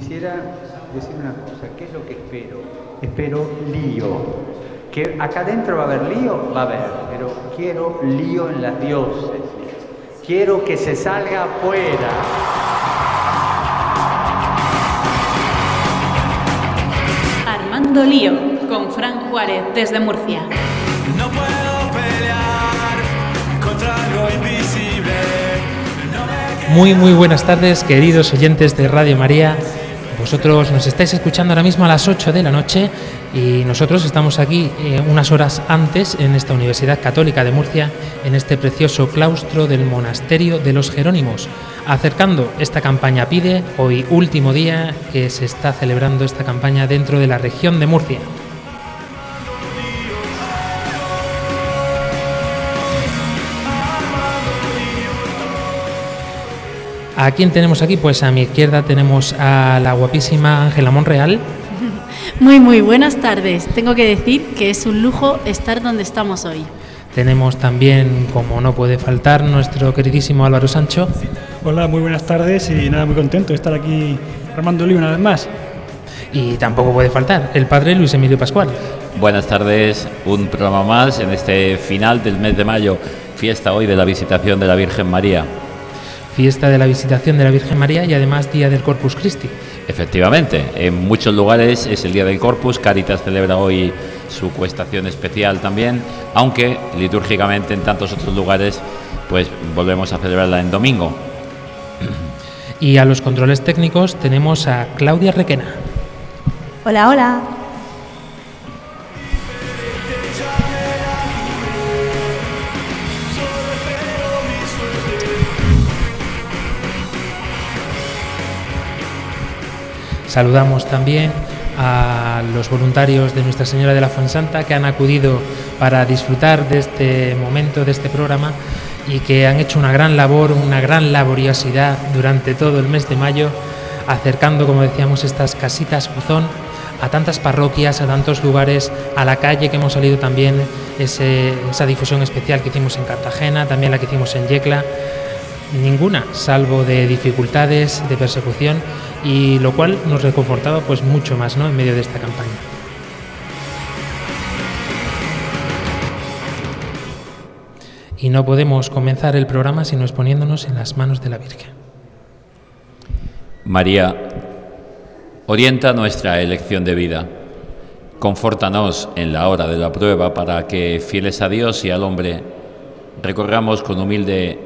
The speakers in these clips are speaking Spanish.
quisiera decir una cosa, ¿qué es lo que espero? Espero lío. Que acá adentro va a haber lío, va a haber, pero quiero lío en las dioses. Quiero que se salga afuera. Armando Lío con Fran Juárez desde Murcia. No puedo pelear contra algo invisible. No me Muy muy buenas tardes queridos oyentes de Radio María. Vosotros nos estáis escuchando ahora mismo a las 8 de la noche y nosotros estamos aquí eh, unas horas antes en esta Universidad Católica de Murcia, en este precioso claustro del Monasterio de los Jerónimos, acercando esta campaña PIDE, hoy último día que se está celebrando esta campaña dentro de la región de Murcia. ¿A quién tenemos aquí? Pues a mi izquierda tenemos a la guapísima Ángela Monreal. Muy, muy buenas tardes. Tengo que decir que es un lujo estar donde estamos hoy. Tenemos también, como no puede faltar, nuestro queridísimo Álvaro Sancho. Hola, muy buenas tardes y nada, muy contento de estar aquí armando lío una vez más. Y tampoco puede faltar el padre Luis Emilio Pascual. Buenas tardes, un programa más en este final del mes de mayo, fiesta hoy de la visitación de la Virgen María. Fiesta de la visitación de la Virgen María y además Día del Corpus Christi. Efectivamente, en muchos lugares es el Día del Corpus, Caritas celebra hoy su cuestación especial también, aunque litúrgicamente en tantos otros lugares pues volvemos a celebrarla en domingo. Y a los controles técnicos tenemos a Claudia Requena. Hola, hola. Saludamos también a los voluntarios de Nuestra Señora de la Fuensanta que han acudido para disfrutar de este momento, de este programa y que han hecho una gran labor, una gran laboriosidad durante todo el mes de mayo, acercando, como decíamos, estas casitas buzón a tantas parroquias, a tantos lugares, a la calle que hemos salido también, esa difusión especial que hicimos en Cartagena, también la que hicimos en Yecla, ninguna, salvo de dificultades, de persecución, y lo cual nos reconfortaba pues mucho más ¿no? en medio de esta campaña. Y no podemos comenzar el programa sino exponiéndonos en las manos de la Virgen. María, orienta nuestra elección de vida. Confórtanos en la hora de la prueba para que, fieles a Dios y al hombre, recorramos con humilde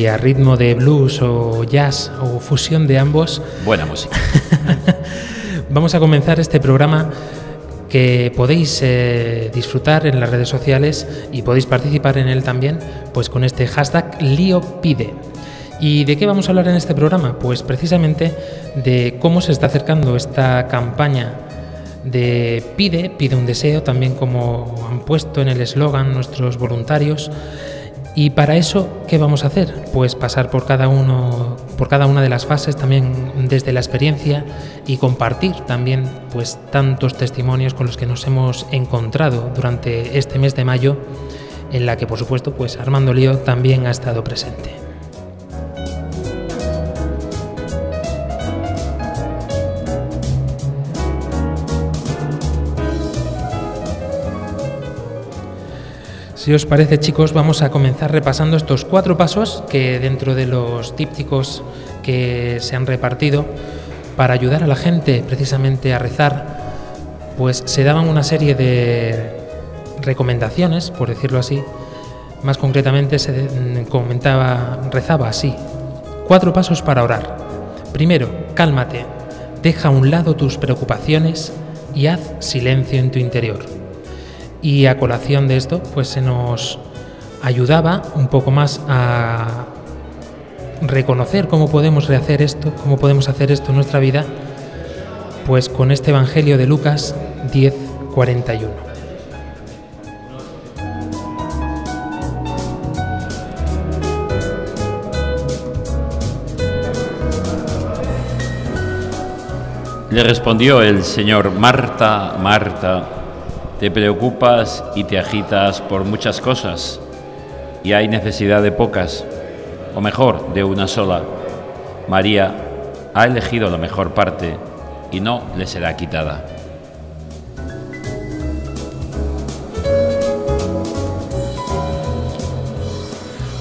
Y a ritmo de blues o jazz o fusión de ambos, Buena música. Vamos a comenzar este programa que podéis eh, disfrutar en las redes sociales y podéis participar en él también, pues con este hashtag LíoPide. ¿Y de qué vamos a hablar en este programa? Pues precisamente de cómo se está acercando esta campaña de Pide, pide un deseo, también como han puesto en el eslogan nuestros voluntarios. Y para eso, ¿qué vamos a hacer? Pues pasar por cada uno, por cada una de las fases, también desde la experiencia y compartir también, pues tantos testimonios con los que nos hemos encontrado durante este mes de mayo, en la que, por supuesto, pues Armando Lío también ha estado presente. Si os parece, chicos, vamos a comenzar repasando estos cuatro pasos que dentro de los dípticos que se han repartido para ayudar a la gente precisamente a rezar, pues se daban una serie de recomendaciones, por decirlo así. Más concretamente se de- comentaba, rezaba así: cuatro pasos para orar. Primero, cálmate, deja a un lado tus preocupaciones y haz silencio en tu interior. Y a colación de esto, pues se nos ayudaba un poco más a reconocer cómo podemos rehacer esto, cómo podemos hacer esto en nuestra vida, pues con este Evangelio de Lucas 10, 41. Le respondió el Señor, Marta, Marta, te preocupas y te agitas por muchas cosas, y hay necesidad de pocas, o mejor, de una sola. María ha elegido la mejor parte y no le será quitada.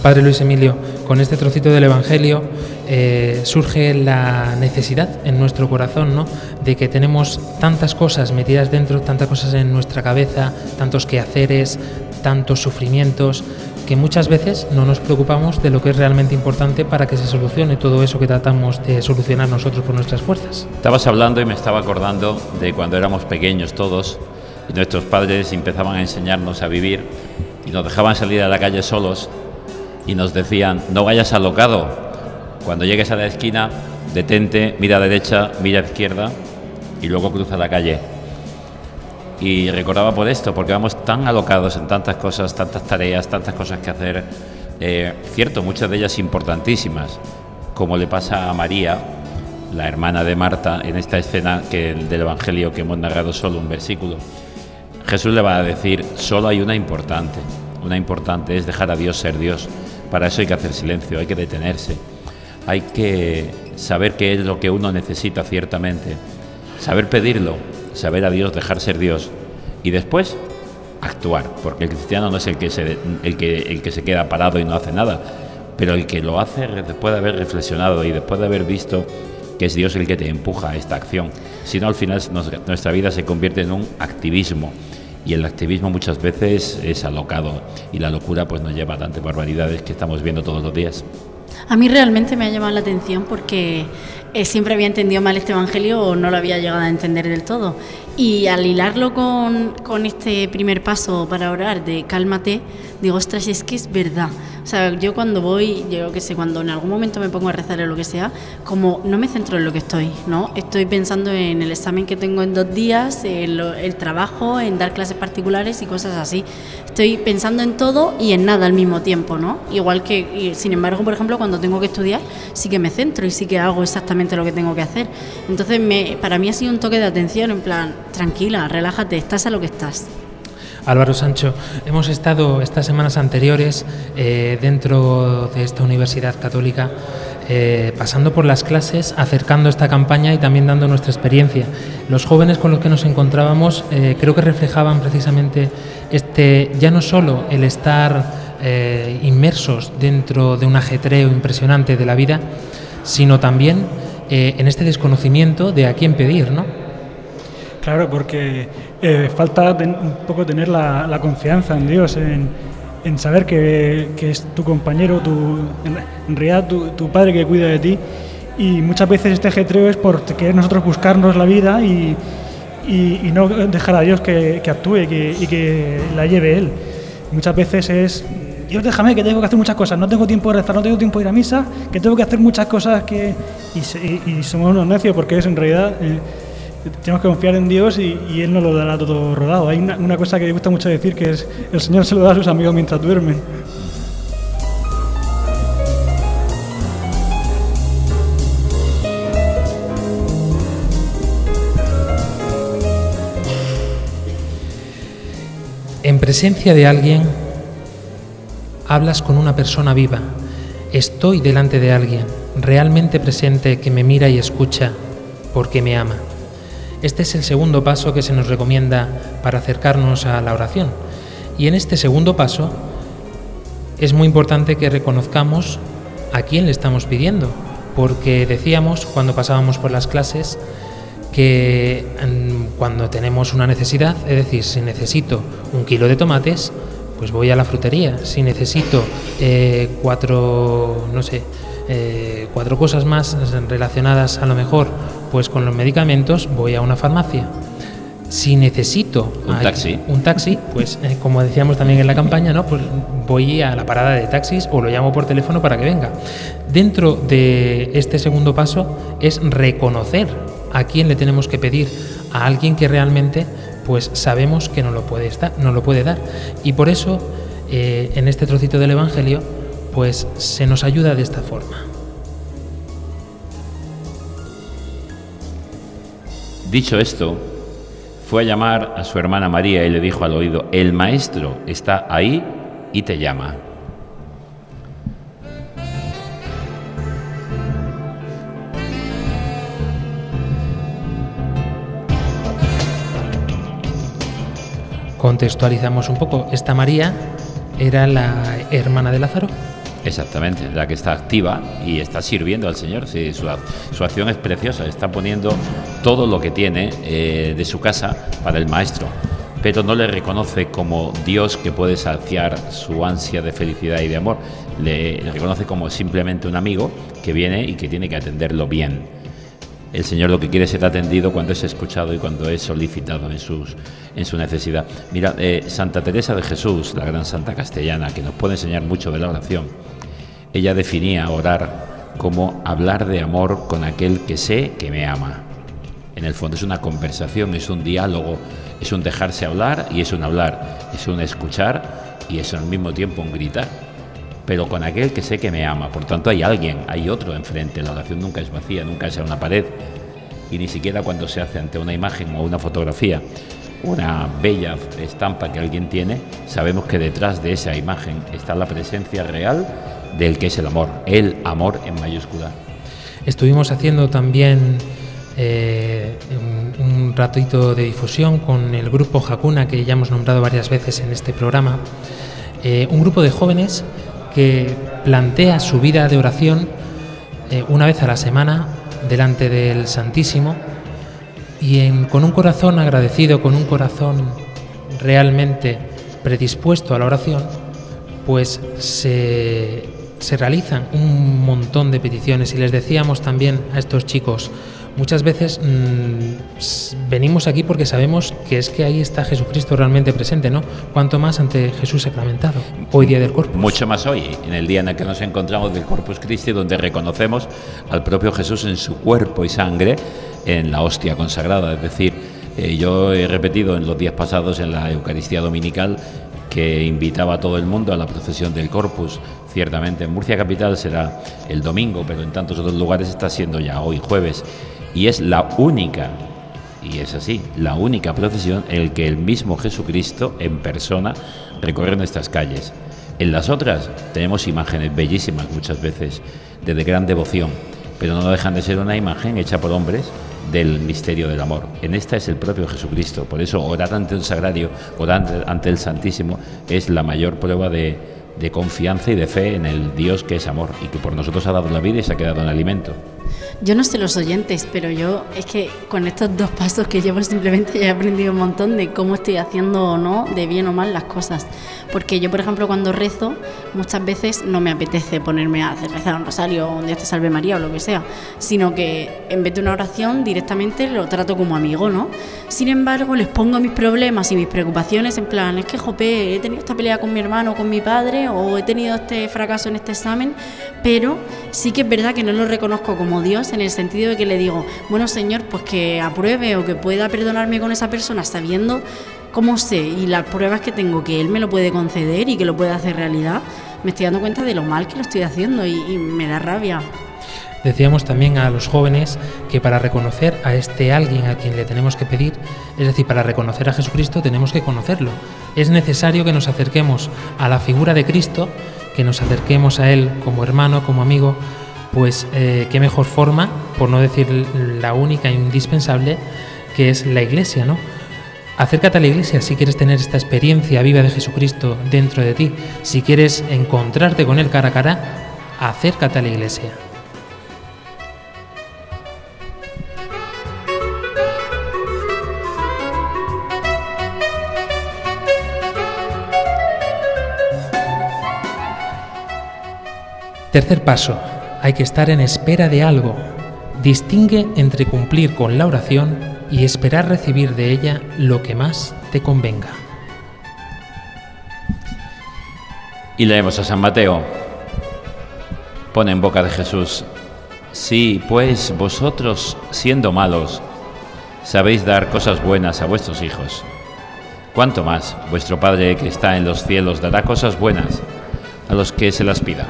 Padre Luis Emilio, con este trocito del Evangelio eh, surge la necesidad en nuestro corazón, ¿no? De que tenemos tantas cosas metidas dentro, tantas cosas en nuestra cabeza, tantos quehaceres, tantos sufrimientos, que muchas veces no nos preocupamos de lo que es realmente importante para que se solucione todo eso que tratamos de solucionar nosotros por nuestras fuerzas. Estabas hablando y me estaba acordando de cuando éramos pequeños todos y nuestros padres empezaban a enseñarnos a vivir y nos dejaban salir a la calle solos y nos decían, no vayas alocado, cuando llegues a la esquina, detente, mira a derecha, mira a izquierda y luego cruza la calle. Y recordaba por esto, porque vamos tan alocados en tantas cosas, tantas tareas, tantas cosas que hacer, eh, cierto, muchas de ellas importantísimas, como le pasa a María, la hermana de Marta, en esta escena que, del Evangelio que hemos narrado solo un versículo. Jesús le va a decir, solo hay una importante, una importante es dejar a Dios ser Dios. Para eso hay que hacer silencio, hay que detenerse, hay que saber qué es lo que uno necesita ciertamente, saber pedirlo, saber a Dios, dejar ser Dios y después actuar, porque el cristiano no es el que se, el que, el que se queda parado y no hace nada, pero el que lo hace después de haber reflexionado y después de haber visto que es Dios el que te empuja a esta acción. Si no, al final nuestra vida se convierte en un activismo y el activismo muchas veces es alocado y la locura pues nos lleva a tantas barbaridades que estamos viendo todos los días. A mí realmente me ha llamado la atención porque eh, siempre había entendido mal este Evangelio o no lo había llegado a entender del todo. Y al hilarlo con, con este primer paso para orar de cálmate, digo, ostras, es que es verdad. O sea, yo cuando voy, yo que sé, cuando en algún momento me pongo a rezar o lo que sea, como no me centro en lo que estoy, ¿no? Estoy pensando en el examen que tengo en dos días, en lo- el trabajo, en dar clases particulares y cosas así. Estoy pensando en todo y en nada al mismo tiempo, ¿no? Igual que, y sin embargo, por ejemplo, cuando tengo que estudiar, sí que me centro y sí que hago exactamente lo que tengo que hacer. Entonces, para mí ha sido un toque de atención, en plan, tranquila, relájate, estás a lo que estás. Álvaro Sancho, hemos estado estas semanas anteriores eh, dentro de esta universidad católica eh, pasando por las clases, acercando esta campaña y también dando nuestra experiencia. Los jóvenes con los que nos encontrábamos eh, creo que reflejaban precisamente este ya no solo el estar inmersos dentro de un ajetreo impresionante de la vida, sino también eh, en este desconocimiento de a quién pedir, ¿no? Claro, porque eh, falta un poco tener la, confianza en Dios, en, saber que, es tu compañero, tu, en, realidad tu, padre que cuida de ti. Y muchas veces este ajetreo es por querer nosotros buscarnos la vida y, no dejar a Dios que, actúe y que la lleve Él. Muchas veces es, Dios déjame que tengo que hacer muchas cosas, no tengo tiempo de rezar, no tengo tiempo de ir a misa, que tengo que hacer muchas cosas que... Y, somos unos necios porque es en realidad... eh, tenemos que confiar en Dios y, y Él nos lo dará todo rodado. Hay una, una cosa que me gusta mucho decir que es el Señor se lo da a sus amigos mientras duermen. En presencia de alguien, hablas con una persona viva. Estoy delante de alguien, realmente presente, que me mira y escucha porque me ama. Este es el segundo paso que se nos recomienda para acercarnos a la oración. Y en este segundo paso es muy importante que reconozcamos a quién le estamos pidiendo, porque decíamos cuando pasábamos por las clases que mm, cuando tenemos una necesidad, es decir, si necesito un kilo de tomates, pues voy a la frutería. Si necesito eh, cuatro, no sé, eh, cuatro cosas más relacionadas a lo mejor pues con los medicamentos, voy a una farmacia. Si necesito Un taxi. un taxi, pues eh, como decíamos también en la campaña, ¿no? Pues voy a la parada de taxis o lo llamo por teléfono para que venga. Dentro de este segundo paso es reconocer a quién le tenemos que pedir, a alguien que realmente pues sabemos que no lo puede, no lo puede dar. Y por eso eh, en este trocito del Evangelio pues se nos ayuda de esta forma. Dicho esto, fue a llamar a su hermana María y le dijo al oído, el maestro está ahí y te llama. Contextualizamos un poco, esta María era la hermana de Lázaro. Exactamente, la que está activa y está sirviendo al Señor. Su, su acción es preciosa, está poniendo todo lo que tiene eh, de su casa para el Maestro, pero no le reconoce como Dios que puede saciar su ansia de felicidad y de amor. Le reconoce como simplemente un amigo que viene y que tiene que atenderlo bien. El Señor lo que quiere es ser atendido cuando es escuchado y cuando es solicitado en, sus, en su necesidad. Mira, eh, Santa Teresa de Jesús, la gran santa castellana, que nos puede enseñar mucho de la oración, ella definía orar como hablar de amor con aquel que sé que me ama. En el fondo es una conversación, es un diálogo, es un dejarse hablar y es un hablar, es un escuchar y es al mismo tiempo un gritar pero con aquel que sé que me ama. Por tanto, hay alguien, hay otro enfrente. La oración nunca es vacía, nunca es una pared. Y ni siquiera cuando se hace ante una imagen o una fotografía, una bella estampa que alguien tiene, sabemos que detrás de esa imagen está la presencia real del que es el amor, el amor en mayúscula. Estuvimos haciendo también eh, un, un ratito de difusión con el grupo Hakuna, que ya hemos nombrado varias veces en este programa. Eh, un grupo de jóvenes que plantea su vida de oración eh, una vez a la semana delante del Santísimo y con un corazón agradecido, con un corazón realmente predispuesto a la oración, pues se, se realizan un montón de peticiones. Y les decíamos también a estos chicos, muchas veces mm, venimos aquí porque sabemos que es que ahí está Jesucristo realmente presente, ¿no? Cuanto más ante Jesús sacramentado, hoy día del cuerpo. Mucho más hoy, en el día en el que nos encontramos del Corpus Christi, donde reconocemos al propio Jesús en su cuerpo y sangre en la hostia consagrada. Es decir, eh, yo he repetido en los días pasados en la Eucaristía Dominical que invitaba a todo el mundo a la procesión del Corpus. Ciertamente en Murcia Capital será el domingo, pero en tantos otros lugares está siendo ya hoy jueves. Y es la única y es así, la única procesión en la que el mismo Jesucristo en persona recorre nuestras calles. En las otras tenemos imágenes bellísimas muchas veces, de, gran devoción, pero no dejan de ser una imagen hecha por hombres del misterio del amor. En esta es el propio Jesucristo. Por eso orar ante el sagrario, orar ante el Santísimo, es la mayor prueba de, de confianza y de fe en el Dios que es amor y que por nosotros ha dado la vida y se ha quedado en alimento. Yo no sé los oyentes, pero yo es que con estos dos pasos que llevo simplemente he aprendido un montón de cómo estoy haciendo o no, de bien o mal las cosas. Porque yo, por ejemplo, cuando rezo, muchas veces no me apetece ponerme a hacer rezar un rosario o un Dios te salve María o lo que sea, sino que en vez de una oración directamente lo trato como amigo, ¿no? Sin embargo, les pongo mis problemas y mis preocupaciones en plan, es que, jope, he tenido esta pelea con mi hermano o con mi padre o he tenido este fracaso en este examen, pero sí que es verdad que no lo reconozco como Dios en el sentido de que le digo, bueno Señor, pues que apruebe o que pueda perdonarme con esa persona sabiendo cómo sé y las pruebas que tengo que Él me lo puede conceder y que lo puede hacer realidad, me estoy dando cuenta de lo mal que lo estoy haciendo y, me da rabia. Decíamos también a los jóvenes que para reconocer a este alguien a quien le tenemos que pedir, es decir, para reconocer a Jesucristo tenemos que conocerlo. Es necesario que nos acerquemos a la figura de Cristo, que nos acerquemos a Él como hermano, como amigo, pues eh, qué mejor forma, por no decir la única e indispensable, que es la iglesia, ¿no? Acércate a la iglesia si quieres tener esta experiencia viva de Jesucristo dentro de ti, si quieres encontrarte con Él cara a cara, acércate a la iglesia. Tercer paso, hay que estar en espera de algo. Distingue entre cumplir con la oración y esperar recibir de ella lo que más te convenga. Y leemos a San Mateo. Pone en boca de Jesús, sí, pues vosotros, siendo malos, sabéis dar cosas buenas a vuestros hijos. ¿Cuánto más vuestro Padre que está en los cielos dará cosas buenas a los que se las pida?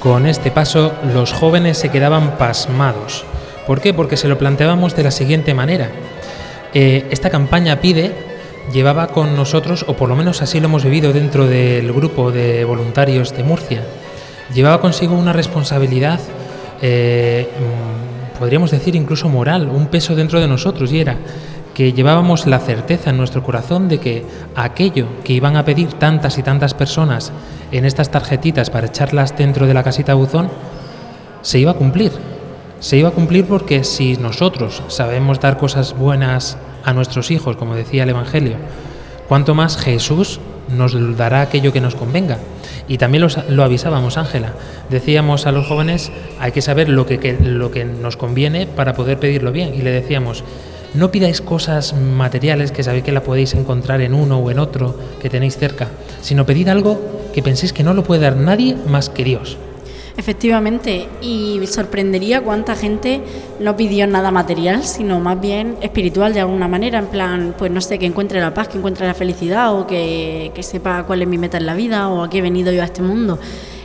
Con este paso los jóvenes se quedaban pasmados. ¿Por qué? Porque se lo planteábamos de la siguiente manera. Eh, esta campaña pide llevaba con nosotros, o por lo menos así lo hemos vivido dentro del grupo de voluntarios de Murcia, llevaba consigo una responsabilidad, eh, mm, podríamos decir incluso moral, un peso dentro de nosotros, y era que llevábamos la certeza en nuestro corazón de que aquello que iban a pedir tantas y tantas personas en estas tarjetitas para echarlas dentro de la casita buzón, se iba a cumplir. Se iba a cumplir porque si nosotros sabemos dar cosas buenas a nuestros hijos, como decía el Evangelio, cuanto más Jesús nos dará aquello que nos convenga. Y también los- lo avisábamos, Ángela. Decíamos a los jóvenes, hay que saber lo que, lo que nos conviene para poder pedirlo bien. Y le decíamos, no pidáis cosas materiales que sabéis que la podéis encontrar en uno o en otro que tenéis cerca, sino pedid algo que penséis que no lo puede dar nadie más que Dios. Efectivamente, y sorprendería cuánta gente no pidió nada material, sino más bien espiritual de alguna manera, en plan, pues no sé, que encuentre la paz, que encuentre la felicidad o que, que sepa cuál es mi meta en la vida o a qué he venido yo a este mundo.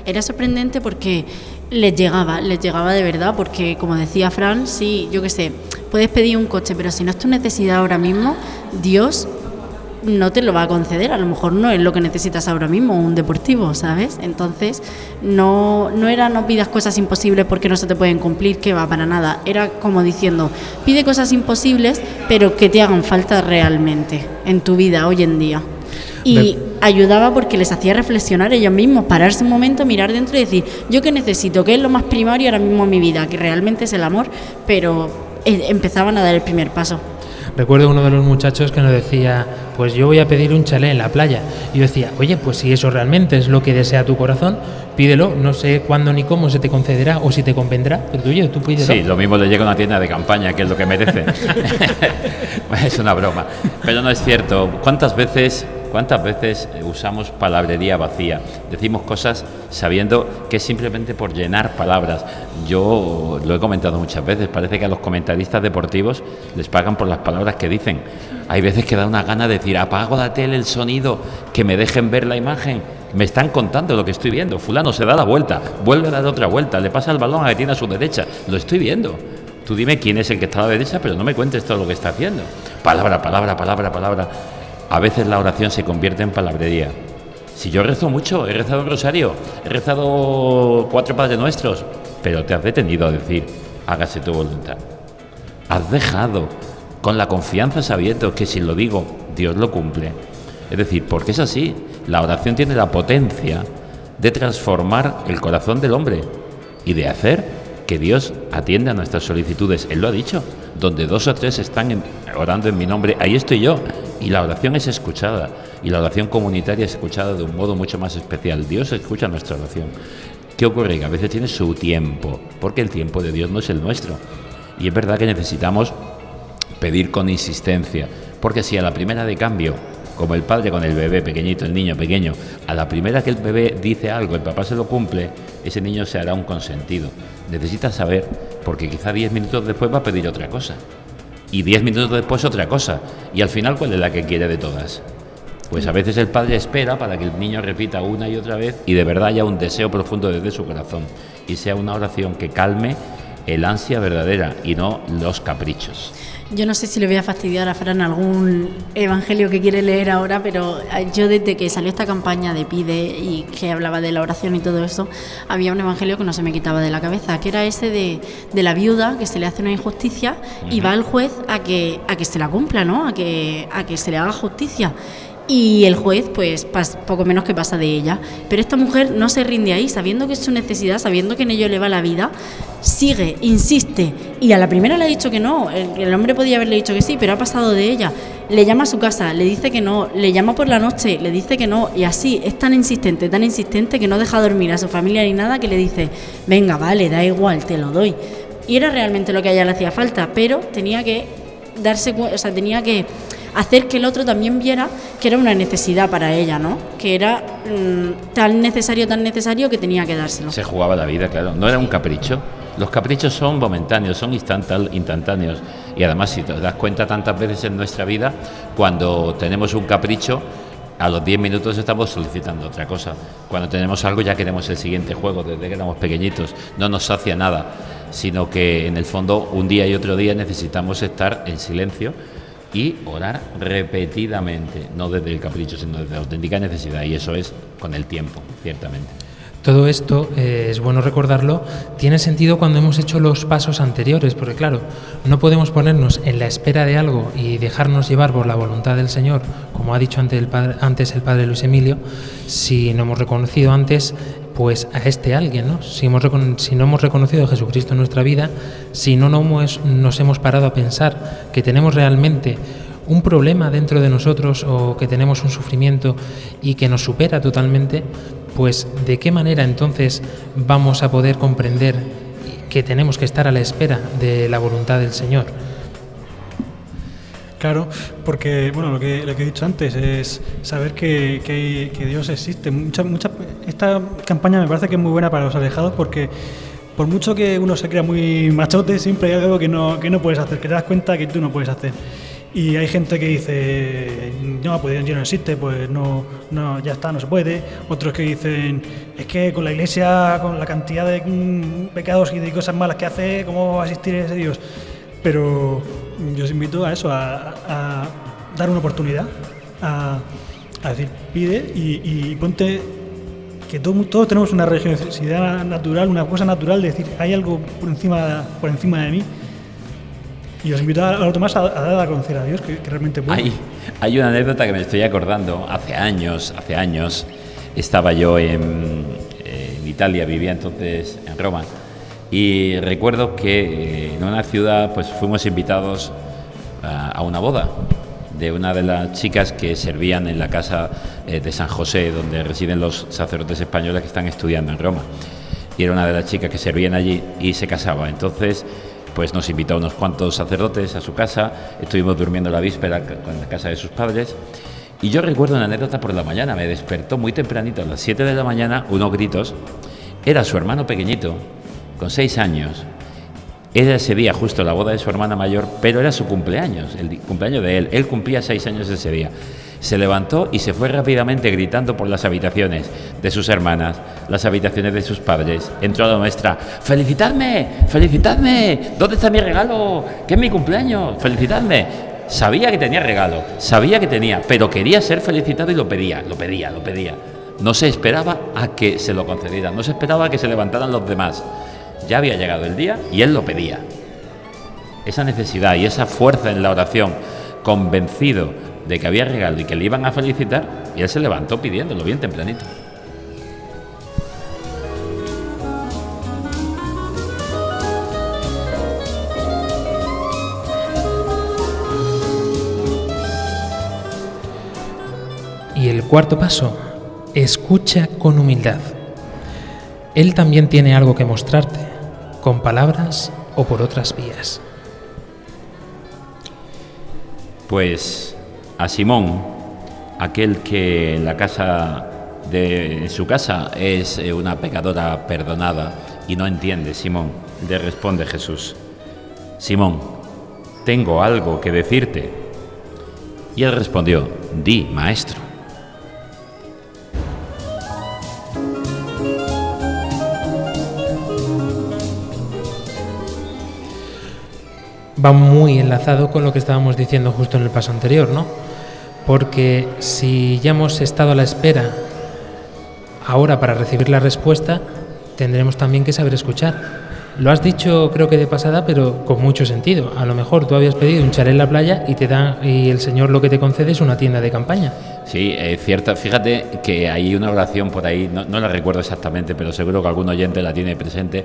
Era sorprendente porque les llegaba, les llegaba de verdad, porque como decía Fran, sí, yo qué sé, puedes pedir un coche, pero si no es tu necesidad ahora mismo, Dios no te lo va a conceder, a lo mejor no es lo que necesitas ahora mismo, un deportivo, ¿sabes? Entonces, no, no era no pidas cosas imposibles porque no se te pueden cumplir, que va para nada, era como diciendo, pide cosas imposibles, pero que te hagan falta realmente en tu vida hoy en día. Y ayudaba porque les hacía reflexionar ellos mismos, pararse un momento, mirar dentro y decir, yo qué necesito, qué es lo más primario ahora mismo en mi vida, que realmente es el amor, pero eh, empezaban a dar el primer paso. Recuerdo uno de los muchachos que nos decía, pues yo voy a pedir un chalet en la playa. Y yo decía, oye, pues si eso realmente es lo que desea tu corazón, pídelo. No sé cuándo ni cómo se te concederá o si te convendrá, pero oye, tú pídelo. Sí, lo mismo le llega a una tienda de campaña, que es lo que merece. es una broma. Pero no es cierto. ¿Cuántas veces, cuántas veces usamos palabrería vacía? Decimos cosas sabiendo que es simplemente por llenar palabras. Yo lo he comentado muchas veces. Parece que a los comentaristas deportivos les pagan por las palabras que dicen. Hay veces que da una gana de decir, apago la tele, el sonido, que me dejen ver la imagen. Me están contando lo que estoy viendo. Fulano se da la vuelta, vuelve a dar otra vuelta, le pasa el balón a que tiene a su derecha. Lo estoy viendo. Tú dime quién es el que está a la derecha, pero no me cuentes todo lo que está haciendo. Palabra, palabra, palabra, palabra. A veces la oración se convierte en palabrería. Si yo rezo mucho, he rezado un rosario, he rezado cuatro Padres Nuestros, pero te has detenido a decir, hágase tu voluntad. Has dejado con la confianza sabiendo que si lo digo, Dios lo cumple. Es decir, porque es así. La oración tiene la potencia de transformar el corazón del hombre y de hacer que Dios atienda a nuestras solicitudes. Él lo ha dicho. Donde dos o tres están orando en mi nombre, ahí estoy yo. Y la oración es escuchada. Y la oración comunitaria es escuchada de un modo mucho más especial. Dios escucha nuestra oración. ¿Qué ocurre? Que a veces tiene su tiempo, porque el tiempo de Dios no es el nuestro. Y es verdad que necesitamos pedir con insistencia, porque si a la primera de cambio, como el padre con el bebé pequeñito, el niño pequeño, a la primera que el bebé dice algo, el papá se lo cumple, ese niño se hará un consentido. Necesita saber, porque quizá 10 minutos después va a pedir otra cosa, y 10 minutos después otra cosa, y al final, ¿cuál es la que quiere de todas? Pues a veces el padre espera para que el niño repita una y otra vez y de verdad haya un deseo profundo desde su corazón y sea una oración que calme el ansia verdadera y no los caprichos. Yo no sé si le voy a fastidiar a Fran algún evangelio que quiere leer ahora, pero eh, yo desde que salió esta campaña de Pide y que hablaba de la oración y todo eso, había un evangelio que no se me quitaba de la cabeza, que era ese de, de la viuda que se le hace una injusticia y va el juez a que, a que se la cumpla, ¿no? A que, a que se le haga justicia. Y el juez, pues, poco menos que pasa de ella. Pero esta mujer no se rinde ahí, sabiendo que es su necesidad, sabiendo que en ello le va la vida, sigue, insiste. Y a la primera le ha dicho que no. El, el hombre podía haberle dicho que sí, pero ha pasado de ella. Le llama a su casa, le dice que no. Le llama por la noche, le dice que no. Y así, es tan insistente, tan insistente que no deja dormir a su familia ni nada que le dice, venga, vale, da igual, te lo doy. Y era realmente lo que a ella le hacía falta, pero tenía que darse cu- o sea, tenía que hacer que el otro también viera que era una necesidad para ella, ¿no? Que era mm, tan necesario, tan necesario que tenía que dárselo. Se jugaba la vida, claro. No era un capricho. Los caprichos son momentáneos, son instantáneos. Y además, si te das cuenta tantas veces en nuestra vida, cuando tenemos un capricho, a los 10 minutos estamos solicitando otra cosa. Cuando tenemos algo ya queremos el siguiente juego, desde que éramos pequeñitos. No nos sacia nada, sino que en el fondo un día y otro día necesitamos estar en silencio y orar repetidamente, no desde el capricho, sino desde la auténtica necesidad. Y eso es con el tiempo, ciertamente. Todo esto, eh, es bueno recordarlo, tiene sentido cuando hemos hecho los pasos anteriores, porque claro, no podemos ponernos en la espera de algo y dejarnos llevar por la voluntad del Señor, como ha dicho antes el padre, antes el padre Luis Emilio, si no hemos reconocido antes pues a este alguien, ¿no? Si, no hemos reconocido a Jesucristo en nuestra vida, si no nos hemos parado a pensar que tenemos realmente un problema dentro de nosotros o que tenemos un sufrimiento y que nos supera totalmente, pues de qué manera entonces vamos a poder comprender que tenemos que estar a la espera de la voluntad del Señor. Claro, porque bueno, lo que, he dicho antes es saber que Dios existe. Mucha, mucha, esta campaña me parece que es muy buena para los alejados porque por mucho que uno se crea muy machote, siempre hay algo que no, que no puedes hacer, que te das cuenta que tú no puedes hacer. Y hay gente que dice, no, pues Dios no existe, pues no, no, ya está, no se puede. Otros que dicen, es que con la iglesia, con la cantidad de mm, pecados y de cosas malas que hace, ¿cómo va a existir ese Dios? Pero yo os invito a eso, a, dar una oportunidad, a, decir, pide y, y ponte que todo- todos tenemos una religiosidad natural, una cosa natural de decir, hay algo por encima, por encima de mí. Y os invito a, a lo demás a, dar a conocer a Dios, que, realmente puede. Hay, hay una anécdota que me estoy acordando. Hace años, hace años, estaba yo en, en Italia, vivía entonces en Roma. Y recuerdo que eh, en una ciudad pues fuimos invitados a, una boda de una de las chicas que servían en la casa eh, de San José, donde residen los sacerdotes españoles que están estudiando en Roma. Y era una de las chicas que servían allí y se casaba. Entonces, pues nos invitó a unos cuantos sacerdotes a su casa, estuvimos durmiendo la víspera en la casa de sus padres. Y yo recuerdo una anécdota por la mañana, me despertó muy tempranito, a las 7 de la mañana, unos gritos. Era su hermano pequeñito, con 6 años. Era ese día justo la boda de su hermana mayor, pero era su cumpleaños, el cumpleaños de él. Él cumplía 6 años ese día. Se levantó y se fue rápidamente gritando por las habitaciones de sus hermanas, las habitaciones de sus padres. Entró a la nuestra, felicitadme, felicitadme, ¿dónde está mi regalo? ¿Qué es mi cumpleaños? Felicitadme. Sabía que tenía regalo, sabía que tenía, pero quería ser felicitado y lo pedía, lo pedía, lo pedía. No se esperaba a que se lo concedieran, no se esperaba a que se levantaran los demás. Ya había llegado el día y él lo pedía. Esa necesidad y esa fuerza en la oración, convencido de que había regalo y que le iban a felicitar, y él se levantó pidiéndolo bien tempranito. Y el cuarto paso, escucha con humildad. Él también tiene algo que mostrarte, con palabras o por otras vías. Pues a Simón, aquel que en la casa de su casa es eh, una pecadora perdonada y no entiende, Simón, le responde Jesús, Simón, tengo algo que decirte. Y él respondió, di, maestro. Va muy enlazado con lo que estábamos diciendo justo en el paso anterior, ¿no? Porque si ya hemos estado a la espera ahora para recibir la respuesta, tendremos también que saber escuchar. Lo has dicho creo que de pasada, pero con mucho sentido. A lo mejor tú habías pedido un chalet en la playa y te da y el Señor lo que te concede es una tienda de campaña. Sí, es cierto. Fíjate que hay una oración por ahí, no, no la recuerdo exactamente, pero seguro que algún oyente la tiene presente,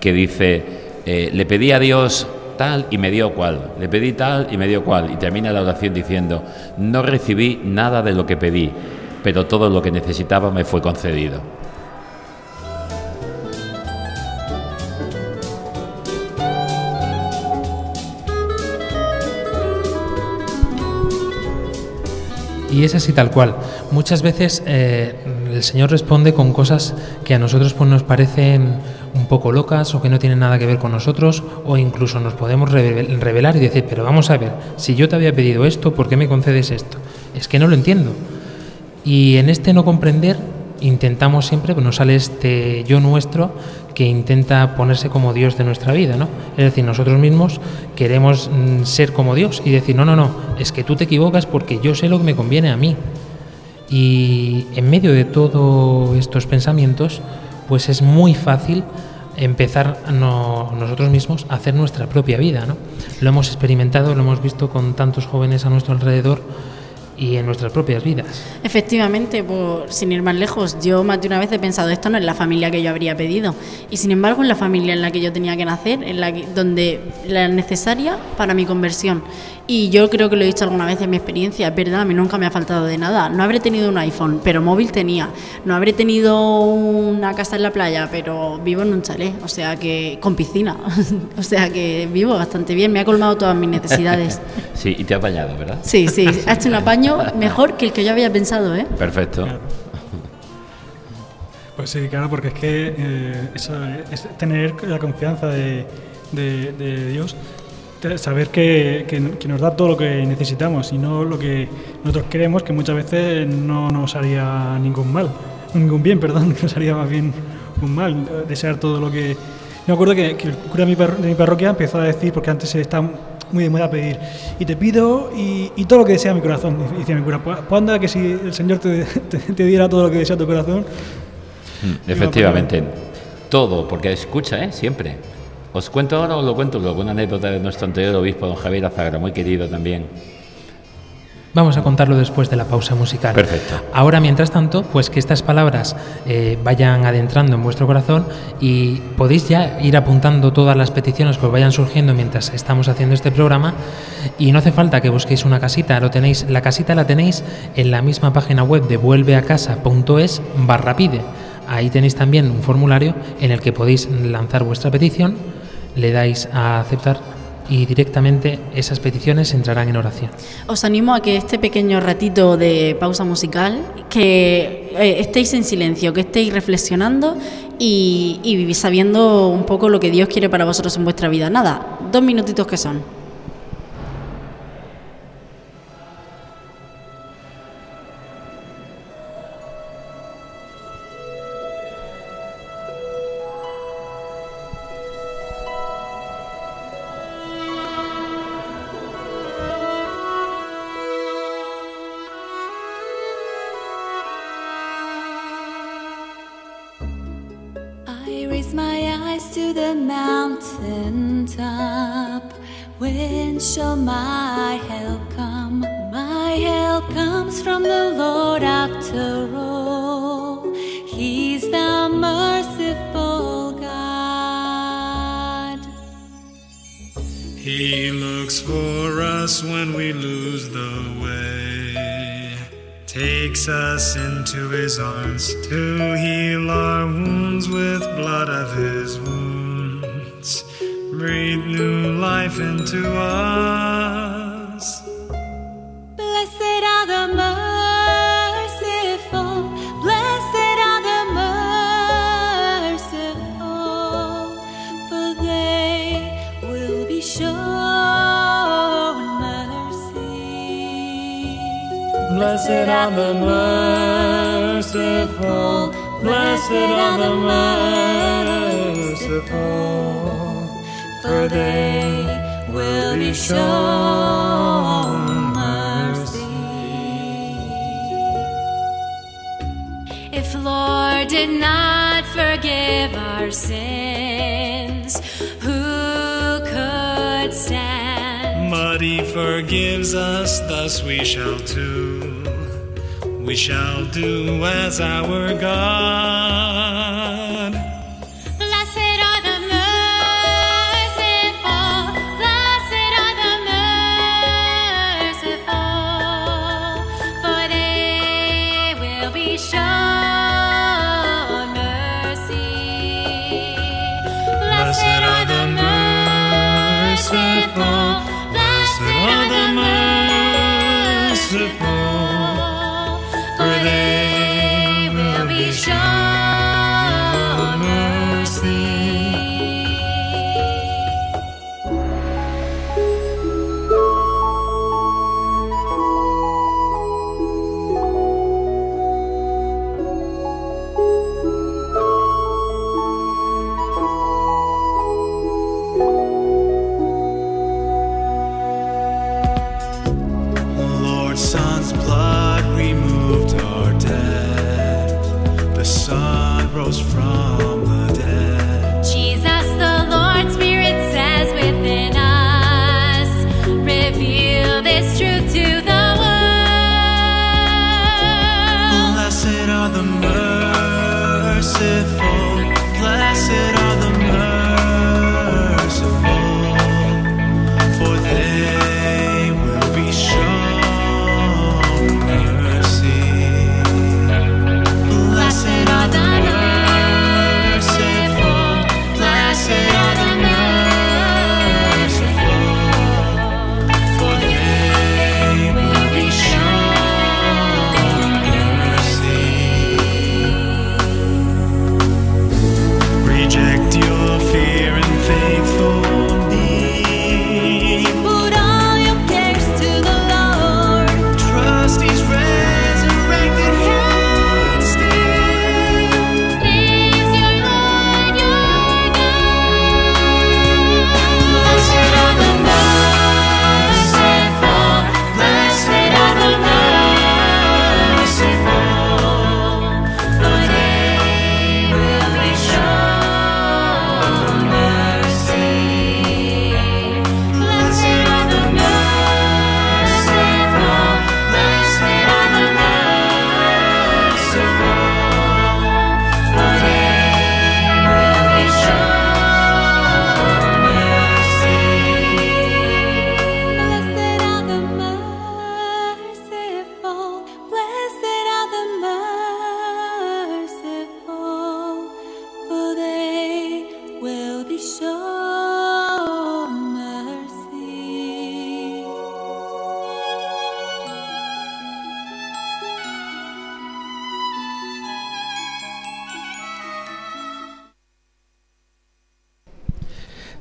que dice, eh, le pedí a Dios tal y me dio cual, le pedí tal y me dio cual. Y termina la oración diciendo, no recibí nada de lo que pedí, pero todo lo que necesitaba me fue concedido. Y es así tal cual. Muchas veces eh, el Señor responde con cosas que a nosotros pues, nos parecen un poco locas o que no tienen nada que ver con nosotros o incluso nos podemos revel- revelar y decir, pero vamos a ver, si yo te había pedido esto, ¿por qué me concedes esto? Es que no lo entiendo. Y en este no comprender intentamos siempre, pues nos sale este yo nuestro que intenta ponerse como Dios de nuestra vida, ¿no? Es decir, nosotros mismos queremos mm, ser como Dios y decir, no, no, no, es que tú te equivocas porque yo sé lo que me conviene a mí. Y en medio de todos estos pensamientos, pues es muy fácil empezar no- nosotros mismos a hacer nuestra propia vida, ¿no? Lo hemos experimentado, lo hemos visto con tantos jóvenes a nuestro alrededor y en nuestras propias vidas. Efectivamente, por, sin ir más lejos, yo más de una vez he pensado, esto no es la familia que yo habría pedido. Y sin embargo, es la familia en la que yo tenía que nacer, en la donde la necesaria para mi conversión. Y yo creo que lo he dicho alguna vez en mi experiencia, es verdad, a mí nunca me ha faltado de nada. No habré tenido un iPhone, pero móvil tenía. No habré tenido una casa en la playa, pero vivo en un chalet, o sea que con piscina. o sea que vivo bastante bien, me ha colmado todas mis necesidades. Sí, y te ha apañado, ¿verdad? Sí, sí, ha hecho un apaño mejor que el que yo había pensado, ¿eh? Perfecto. Pues sí, claro, porque es que eh, eso es tener la confianza de, de- de Dios, saber que, que- nos da todo lo que necesitamos y no lo que nosotros creemos que muchas veces no nos haría ningún mal, ningún bien, perdón, nos haría más bien un mal, eh, desear todo lo que... Me acuerdo que, que el cura de mi, parroquia empezó a decir, porque antes está muy de moda pedir, y te pido y, y todo lo que desea mi corazón. Decía mi cura, pues pues anda que si el Señor te, te- te diera todo lo que desea tu corazón, Mm, Efectivamente. Todo, porque escucha, ¿eh? Siempre. Os cuento ahora o lo cuento luego una anécdota de nuestro anterior obispo, don Javier Azagra, muy querido también. Vamos a contarlo después de la pausa musical. Perfecto. Ahora, mientras tanto, pues que estas palabras eh, vayan adentrando en vuestro corazón y podéis ya ir apuntando todas las peticiones que os vayan surgiendo mientras estamos haciendo este programa. Y no hace falta que busquéis una casita, lo tenéis, la casita la tenéis en la misma página web de vuelveacasa.es barra pide. Ahí tenéis también un formulario en el que podéis lanzar vuestra petición, le dais a aceptar y directamente esas peticiones entrarán en oración. Os animo a que este pequeño ratito de pausa musical, que eh, estéis en silencio, que estéis reflexionando y, y sabiendo un poco lo que Dios quiere para vosotros en vuestra vida. Nada, dos minutitos que son. Shall my help come? My help comes from the Lord after all. He's the merciful God. He looks for us when we lose the way. Takes us into his arms to heal our wounds with blood of his wounds. Breathe new life into us. Blessed are the merciful, blessed are the merciful, for they will be shown mercy. Blessed are the merciful, blessed are the merciful, for they will be shown mercy. If Lord did not forgive our sins, who could stand? But he forgives us, thus we shall too. We shall do as our God.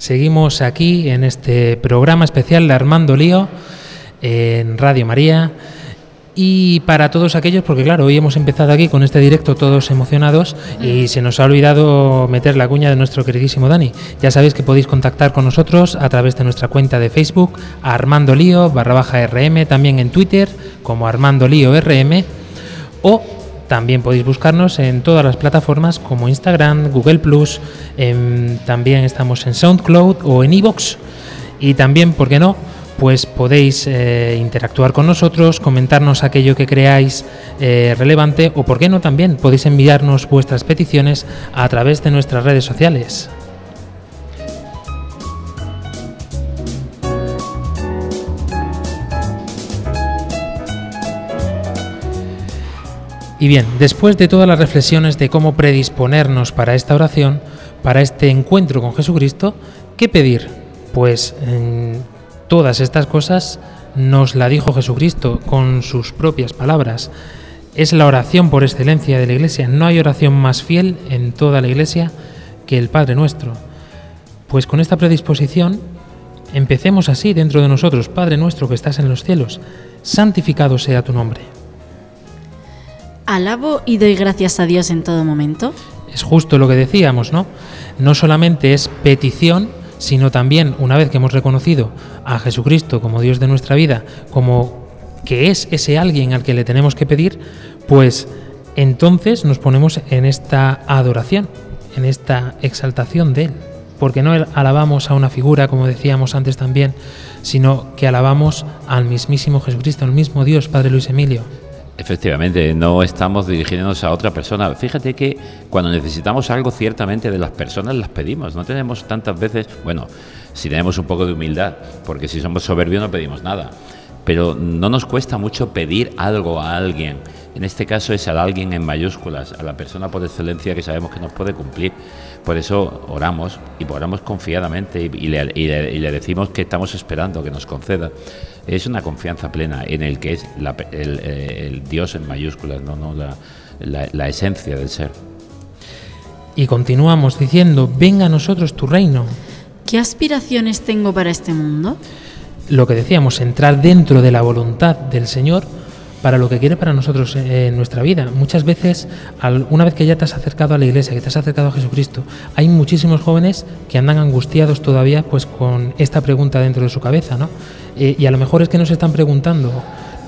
Seguimos aquí en este programa especial de Armando Lío en Radio María. Y para todos aquellos, porque claro, hoy hemos empezado aquí con este directo todos emocionados y se nos ha olvidado meter la cuña de nuestro queridísimo Dani. Ya sabéis que podéis contactar con nosotros a través de nuestra cuenta de Facebook, Armando Lío barra baja RM, también en Twitter como Armando Lío RM o también podéis buscarnos en todas las plataformas como Instagram, Google Plus, también estamos en SoundCloud o en Evox. Y también, ¿por qué no? Pues podéis eh, interactuar con nosotros, comentarnos aquello que creáis eh, relevante o, ¿por qué no? También podéis enviarnos vuestras peticiones a través de nuestras redes sociales. Y bien, después de todas las reflexiones de cómo predisponernos para esta oración, para este encuentro con Jesucristo, ¿qué pedir? Pues en todas estas cosas nos la dijo Jesucristo con sus propias palabras. Es la oración por excelencia de la Iglesia. No hay oración más fiel en toda la Iglesia que el Padre nuestro. Pues con esta predisposición, empecemos así dentro de nosotros, Padre nuestro que estás en los cielos, santificado sea tu nombre. Alabo y doy gracias a Dios en todo momento. Es justo lo que decíamos, ¿no? No solamente es petición, sino también una vez que hemos reconocido a Jesucristo como Dios de nuestra vida, como que es ese alguien al que le tenemos que pedir, pues entonces nos ponemos en esta adoración, en esta exaltación de Él. Porque no alabamos a una figura, como decíamos antes también, sino que alabamos al mismísimo Jesucristo, al mismo Dios, Padre Luis Emilio. Efectivamente, no estamos dirigiéndonos a otra persona. Fíjate que cuando necesitamos algo ciertamente de las personas las pedimos. No tenemos tantas veces, bueno, si tenemos un poco de humildad, porque si somos soberbios no pedimos nada. Pero no nos cuesta mucho pedir algo a alguien. En este caso es al alguien en mayúsculas, a la persona por excelencia que sabemos que nos puede cumplir. Por eso oramos y oramos confiadamente y, y le, y le- y le decimos que estamos esperando que nos conceda. Es una confianza plena en el que es la- el, eh, el Dios en mayúsculas, no, no la, la- la esencia del ser. Y continuamos diciendo, venga a nosotros tu reino. ¿Qué aspiraciones tengo para este mundo? Lo que decíamos, entrar dentro de la voluntad del Señor para lo que quiere para nosotros eh, en nuestra vida. Muchas veces, una vez que ya te has acercado a la iglesia, que te has acercado a Jesucristo, hay muchísimos jóvenes que andan angustiados todavía pues con esta pregunta dentro de su cabeza, ¿no? Eh, y a lo mejor es que nos están preguntando,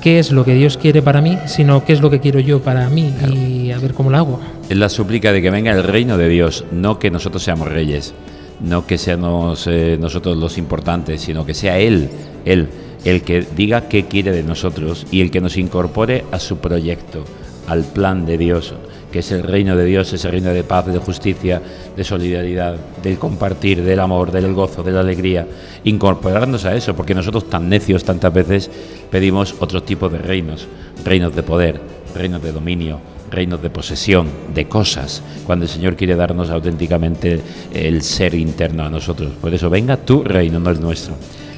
qué es lo que Dios quiere para mí, sino qué es lo que quiero yo para mí y a ver cómo lo hago. Es la súplica de que venga el reino de Dios, no que nosotros seamos reyes, no que seamos eh, nosotros los importantes, sino que sea Él, Él, el que diga qué quiere de nosotros y el que nos incorpore a su proyecto, al plan de Dios, que es el reino de Dios, ese reino de paz, de justicia, de solidaridad, del compartir, del amor, del gozo, de la alegría, incorporarnos a eso, porque nosotros tan necios tantas veces pedimos otro tipo de reinos, reinos de poder, reinos de dominio, reinos de posesión, de cosas, cuando el Señor quiere darnos auténticamente el ser interno a nosotros. Por eso, venga tu reino, no el nuestro.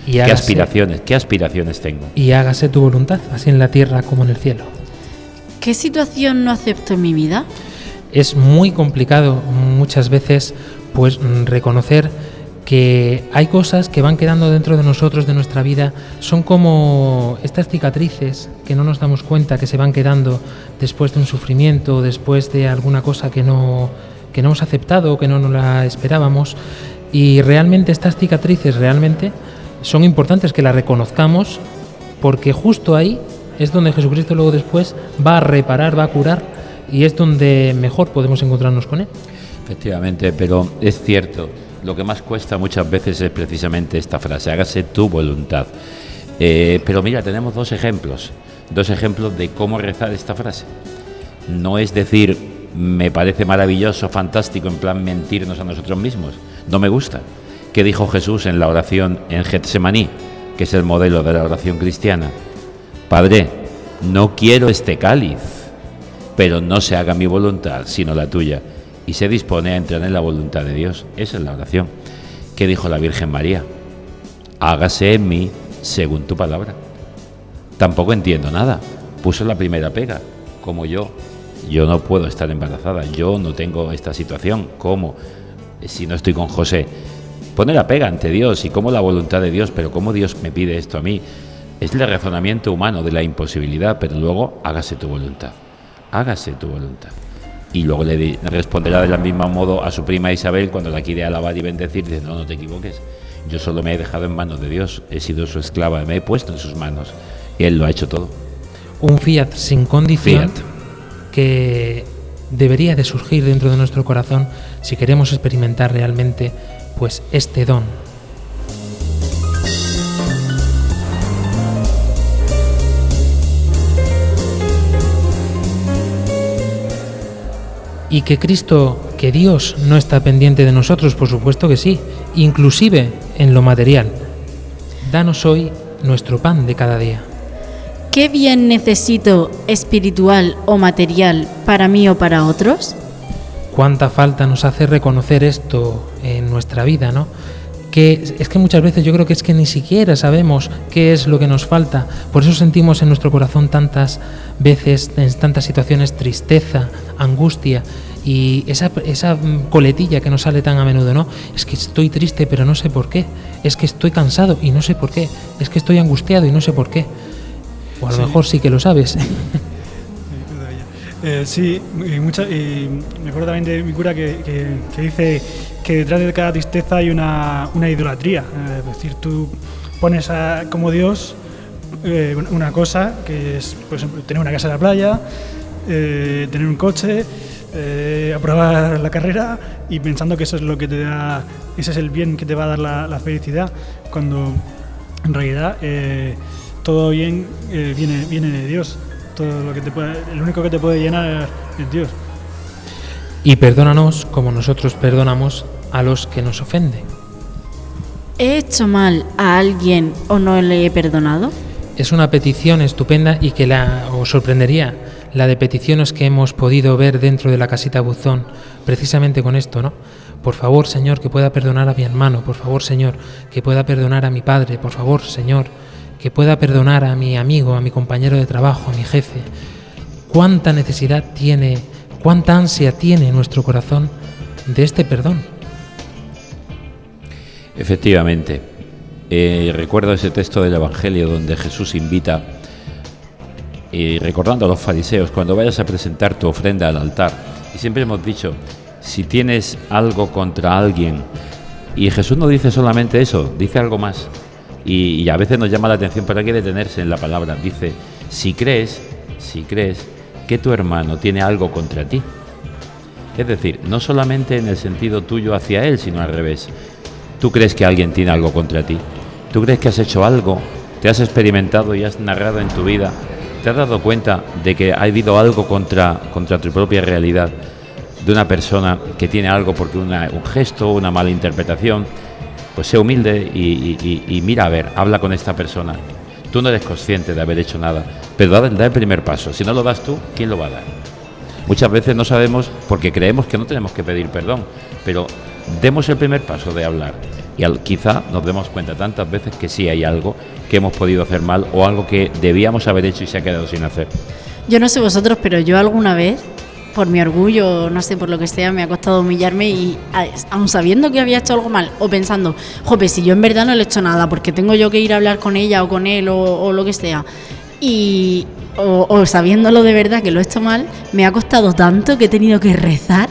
Y ¿Qué hágase- aspiraciones, qué aspiraciones tengo? Y hágase tu voluntad, así en la tierra como en el cielo. ¿Qué situación no acepto en mi vida? es muy complicado muchas veces pues reconocer que hay cosas que van quedando dentro de nosotros, de nuestra vida, son como estas cicatrices que no nos damos cuenta que se van quedando después de un sufrimiento, después de alguna cosa que no, que no hemos aceptado, que no nos la esperábamos. Y realmente estas cicatrices realmente son importantes que las reconozcamos porque justo ahí es donde Jesucristo luego después va a reparar, va a curar y es donde mejor podemos encontrarnos con Él. Efectivamente, pero es cierto, lo que más cuesta muchas veces es precisamente esta frase, hágase tu voluntad. Eh, pero mira, tenemos dos ejemplos, dos ejemplos de cómo rezar esta frase. No es decir, me parece maravilloso, fantástico, en plan mentirnos a nosotros mismos. No me gusta. ¿Qué dijo Jesús en la oración en Getsemaní, que es el modelo de la oración cristiana? Padre, no quiero este cáliz, pero no se haga mi voluntad, sino la tuya. Y se dispone a entrar en la voluntad de Dios. Esa es la oración. ¿Qué dijo la Virgen María? Hágase en mí según tu palabra. Tampoco entiendo nada. Puso la primera pega, como yo. Yo no puedo estar embarazada, yo no tengo esta situación. ¿Cómo? Si no estoy con José. Pone la pega ante Dios y como la voluntad de Dios, pero cómo Dios me pide esto a mí. Es el razonamiento humano de la imposibilidad, pero luego hágase tu voluntad. Hágase tu voluntad. Y luego le responderá del mismo modo a su prima Isabel cuando la quiere alabar y bendecir. Dice, no, no te equivoques. Yo solo me he dejado en manos de Dios. He sido su esclava, me he puesto en sus manos. Y Él lo ha hecho todo. Un fiat sin condición Fiat. que debería de surgir dentro de nuestro corazón si queremos experimentar realmente pues este don. Y que Cristo, que Dios no está pendiente de nosotros, por supuesto que sí, inclusive en lo material. Danos hoy nuestro pan de cada día. ¿Qué bien necesito espiritual o material para mí o para otros? Cuánta falta nos hace reconocer esto en nuestra vida, ¿no? Que es que muchas veces yo creo que es que ni siquiera sabemos qué es lo que nos falta. Por eso sentimos en nuestro corazón tantas veces, en tantas situaciones, tristeza, angustia y esa, esa coletilla que nos sale tan a menudo, ¿no? Es que estoy triste pero no sé por qué. Es que estoy cansado y no sé por qué. Es que estoy angustiado y no sé por qué. O a lo Sí. mejor sí que lo sabes. Eh, sí, y, mucha- y me acuerdo también de mi cura que, dice que detrás de cada tristeza hay una, idolatría. Eh, es decir, tú pones a- como Dios eh, una- cosa que es, ejemplo, tener una casa en la playa, eh, tener un coche, aprobar la carrera y pensando que eso es lo que te da, ese es el bien que te va a dar la, la felicidad, cuando en realidad todo bien viene, viene de Dios. Todo lo que te puede, el único que te puede llenar es Dios. y perdónanos como nosotros perdonamos a los que nos ofenden. ¿He hecho mal a alguien o no le he perdonado? Es una petición estupenda y que la, os sorprendería la de peticiones que hemos podido ver dentro de la casita buzón, precisamente con esto, ¿no? Por favor, Señor, que pueda perdonar a mi hermano, por favor, Señor, que pueda perdonar a mi padre, por favor, Señor, que pueda perdonar a mi amigo, a mi compañero de trabajo, a mi jefe. ¿Cuánta necesidad tiene, cuánta ansia tiene nuestro corazón de este perdón? Efectivamente. Eh, recuerdo ese texto del Evangelio donde Jesús invita, y recordando a los fariseos, cuando vayas a presentar tu ofrenda al altar, y siempre hemos dicho, si tienes algo contra alguien, y Jesús no dice solamente eso, dice algo más, y, a veces nos llama la atención, pero hay que detenerse en la palabra, dice, si crees, si crees que tu hermano tiene algo contra ti. Es decir, no solamente en el sentido tuyo hacia él, sino al revés. Tú crees que alguien tiene algo contra ti. Tú crees que has hecho algo, te has experimentado y has narrado en tu vida, te has dado cuenta de que ha habido algo contra, contra tu propia realidad, de una persona que tiene algo porque un gesto, una mala interpretación, pues sé humilde y, mira a ver, habla con esta persona. Tú no eres consciente de haber hecho nada, pero da, da el primer paso. Si no lo das tú, ¿quién lo va a dar? Muchas veces no sabemos porque creemos que no tenemos que pedir perdón, pero demos el primer paso de hablar y al- quizá nos demos cuenta tantas veces que sí hay algo que hemos podido hacer mal o algo que debíamos haber hecho y se ha quedado sin hacer. Yo no sé vosotros, pero yo alguna vez, por mi orgullo, no sé, por lo que sea, me ha costado humillarme y aun sabiendo que había hecho algo mal o pensando, jope, si yo en verdad no le he hecho nada, porque tengo yo que ir a hablar con ella o con él o, o lo que sea, y o, o sabiéndolo de verdad que lo he hecho mal, me ha costado tanto que he tenido que rezar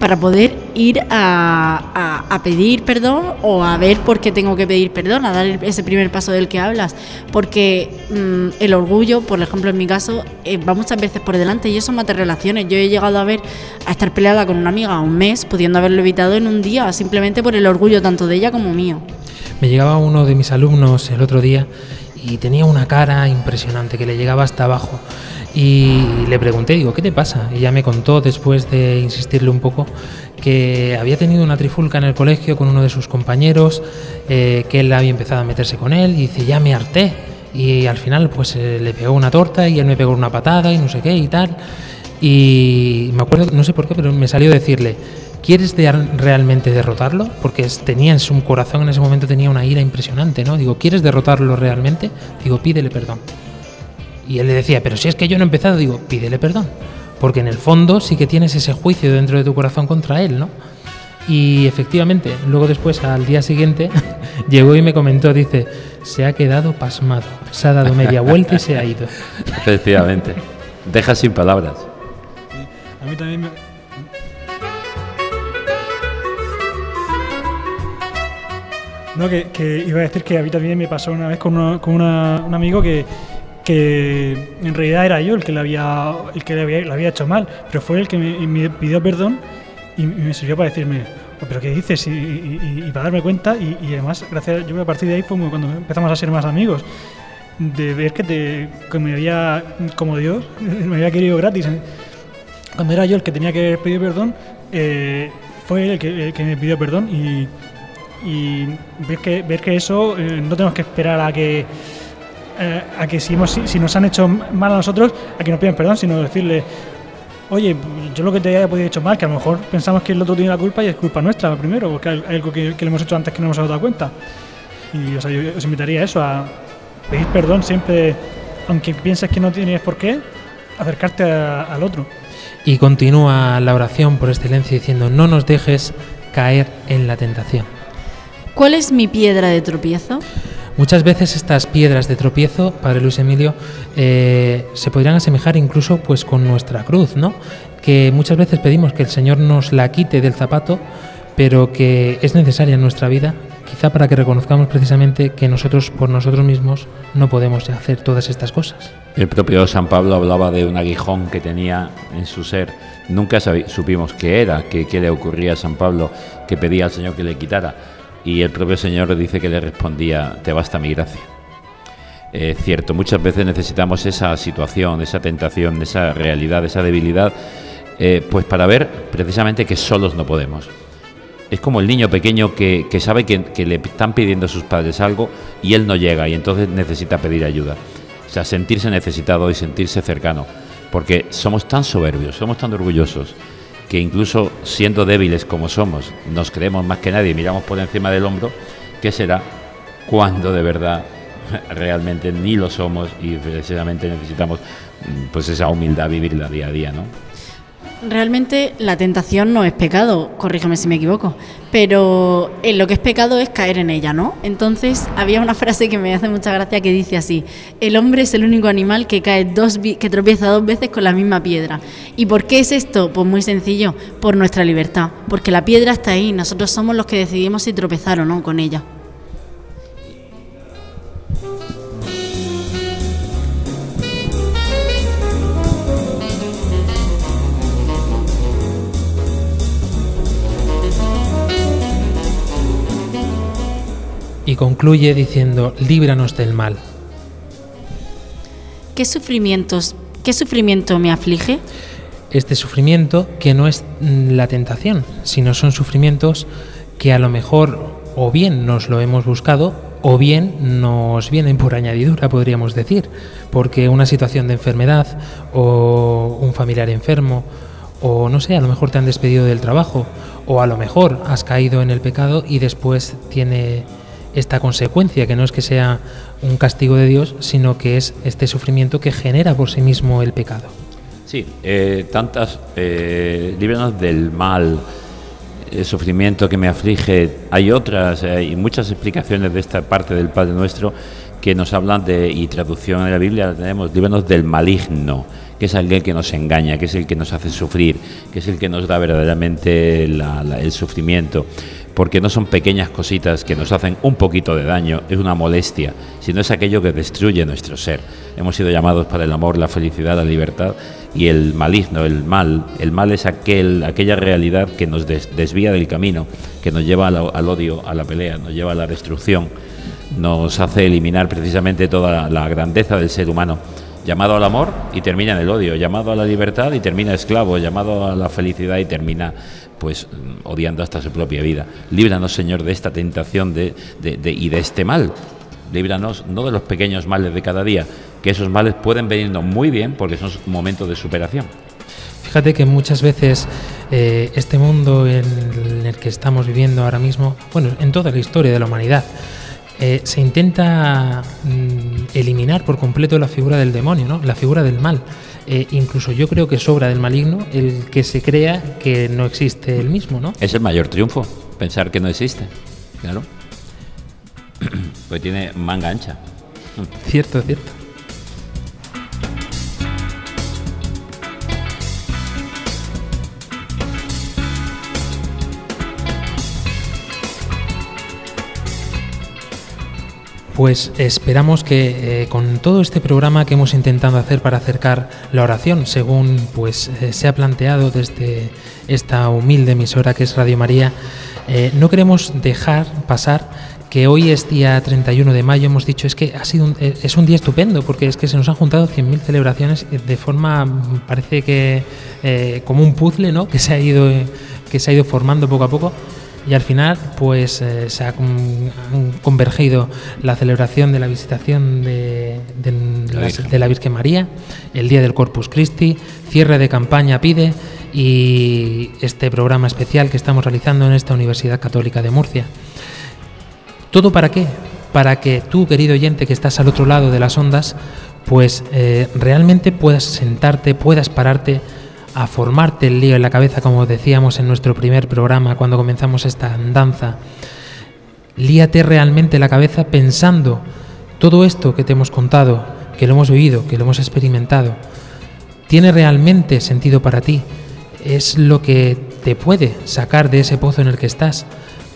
para poder ir a, a- pedir perdón o a ver por qué tengo que pedir perdón, a dar ese primer paso del que hablas. Porque mm, el orgullo, por ejemplo, en mi caso, eh, va muchas veces por delante y eso mata relaciones. Yo he llegado a ver a estar peleada con una amiga un mes, pudiendo haberlo evitado en un día, simplemente por el orgullo tanto de ella como mío. Me llegaba uno de mis alumnos el otro día y tenía una cara impresionante que le llegaba hasta abajo. Y le pregunté, digo, ¿qué te pasa? Y ella me contó, después de insistirle un poco, que había tenido una trifulca en el colegio con uno de sus compañeros, eh, que él había empezado a meterse con él y dice, ya me harté. Y al final pues eh, le pegó una torta y él me pegó una patada y no sé qué y tal. Y me acuerdo, no sé por qué, pero me salió decirle, ¿quieres de- realmente derrotarlo? Porque tenía en su corazón en ese momento tenía una ira impresionante, ¿no? Digo, ¿quieres derrotarlo realmente? Digo, pídele perdón. Y él le decía, pero si es que yo no he empezado, digo, pídele perdón. Porque en el fondo sí que tienes ese juicio dentro de tu corazón contra él, ¿no? Y efectivamente, luego después, al día siguiente, llegó y me comentó, dice, se ha quedado pasmado, se ha dado media vuelta y se ha ido. Efectivamente. Deja sin palabras. A mí también me... No, que, que iba a decir que a mí también me pasó una vez con, una- con una- un amigo que, que en realidad era yo el que le había, el que le había, hecho mal, pero fue el que me, pidió perdón y, me sirvió para decirme, "Oh, pero ¿qué dices? Y, para darme cuenta y, además, gracias, yo a partir de ahí fue cuando empezamos a ser más amigos, de ver que, te, que me había, como Dios, me había querido gratis. Cuando era yo el que tenía que pedir perdón, eh, fue él el que, me pidió perdón y, y ver que, ver que eso eh, no tenemos que esperar a que eh, a que si, hemos, si, nos han hecho mal a nosotros, a que nos pidan perdón, sino decirle, oye, yo lo que te haya podido hecho mal, que a lo mejor pensamos que el otro tiene la culpa y es culpa nuestra primero, porque hay algo que, que le hemos hecho antes que no nos hemos dado cuenta. Y o sea, yo os invitaría a eso, a pedir perdón siempre, aunque pienses que no tienes por qué, acercarte a- al otro. Y continúa la oración por excelencia diciendo, no nos dejes caer en la tentación. ¿Cuál es mi piedra de tropiezo? Muchas veces estas piedras de tropiezo, Padre Luis Emilio, eh, se podrían asemejar incluso pues con nuestra cruz, ¿no? Que muchas veces pedimos que el Señor nos la quite del zapato, pero que es necesaria en nuestra vida, quizá para que reconozcamos precisamente que nosotros por nosotros mismos no podemos hacer todas estas cosas. El propio San Pablo hablaba de un aguijón que tenía en su ser. Nunca supimos qué era, qué, qué le ocurría a San Pablo, que pedía al Señor que le quitara. Y el propio Señor dice que le respondía, te basta mi gracia. Es cierto, muchas veces necesitamos esa situación, esa tentación, esa realidad, esa debilidad, eh, pues para ver precisamente que solos no podemos. Es como el niño pequeño que, que sabe que, que le están pidiendo a sus padres algo y él no llega y entonces necesita pedir ayuda. O sea, sentirse necesitado y sentirse cercano. Porque somos tan soberbios, somos tan orgullosos, que incluso siendo débiles como somos, nos creemos más que nadie, miramos por encima del hombro, ¿qué será cuando de verdad realmente ni lo somos y precisamente necesitamos mm, pues esa humildad vivirla día a día, ¿no? Realmente la tentación no es pecado, corrígeme si me equivoco, pero lo que es pecado es caer en ella, ¿no? Entonces había una frase que me hace mucha gracia que dice así: el hombre es el único animal que cae dos que tropieza dos veces con la misma piedra. ¿Y por qué es esto? Pues muy sencillo, por nuestra libertad, porque la piedra está ahí, nosotros somos los que decidimos si tropezar o no con ella. Concluye diciendo, líbranos del mal. ¿Qué sufrimientos, qué sufrimiento me aflige? Este sufrimiento que no es mm, la tentación, sino son sufrimientos que a lo mejor o bien nos lo hemos buscado o bien nos vienen por añadidura, podríamos decir, porque una situación de enfermedad o un familiar enfermo o no sé, a lo mejor te han despedido del trabajo o a lo mejor has caído en el pecado y después tiene esta consecuencia, que no es que sea un castigo de Dios, sino que es este sufrimiento que genera por sí mismo el pecado. Sí, eh, tantas, eh, líbranos del mal, el sufrimiento que me aflige. Hay otras, eh, muchas explicaciones de esta parte del Padre Nuestro que nos hablan de, y traducción en la Biblia la tenemos, líbranos del maligno, que es aquel que nos engaña, que es el que nos hace sufrir, que es el que nos da verdaderamente la- el sufrimiento. Porque no son pequeñas cositas que nos hacen un poquito de daño, es una molestia, sino es aquello que destruye nuestro ser. Hemos sido llamados para el amor, la felicidad, la libertad y el maligno, el mal. El mal es aquel, aquella realidad que nos des- desvía del camino, que nos lleva al, odio, a la pelea, nos lleva a la destrucción, nos hace eliminar precisamente toda la grandeza del ser humano. Llamado al amor y termina en el odio, llamado a la libertad y termina esclavo, llamado a la felicidad y termina pues mm, odiando hasta su propia vida. Líbranos, Señor, de esta tentación de, y de este mal. Líbranos no de los pequeños males de cada día, que esos males pueden venirnos muy bien porque son momentos de superación. Fíjate que muchas veces eh, este mundo en el que estamos viviendo ahora mismo, bueno, en toda la historia de la humanidad, eh, se intenta mm, eliminar por completo la figura del demonio, ¿no? la figura del mal. Eh, incluso yo creo que sobra del maligno el que se crea que no existe el mismo, ¿no? Es el mayor triunfo, pensar que no existe. Claro. Pues tiene manga ancha. Cierto, cierto. Pues esperamos que eh, con todo este programa que hemos intentado hacer para acercar la oración, según pues eh, se ha planteado desde esta humilde emisora que es Radio María, eh, no queremos dejar pasar que hoy es día 31 de mayo, hemos dicho, es que ha sido un, es un día estupendo, porque es que se nos han juntado 100.000 celebraciones de forma, parece que como un puzzle, ¿no? Que se ha ido, que se ha ido formando poco a poco. Y al final, pues eh, se ha han convergido la celebración de la visitación de, de La la, Virgen. de la Virgen María, el día del Corpus Christi, cierre de campaña Pide y este programa especial que estamos realizando en esta Universidad Católica de Murcia. ¿Todo para qué? Para que tú, querido oyente, que estás al otro lado de las ondas, pues eh, realmente puedas sentarte, puedas pararte a formarte el lío en la cabeza, como decíamos en nuestro primer programa cuando comenzamos esta andanza. Líate realmente la cabeza pensando todo esto que te hemos contado, que lo hemos vivido, que lo hemos experimentado. ¿Tiene realmente sentido para ti? ¿Es lo que te puede sacar de ese pozo en el que estás?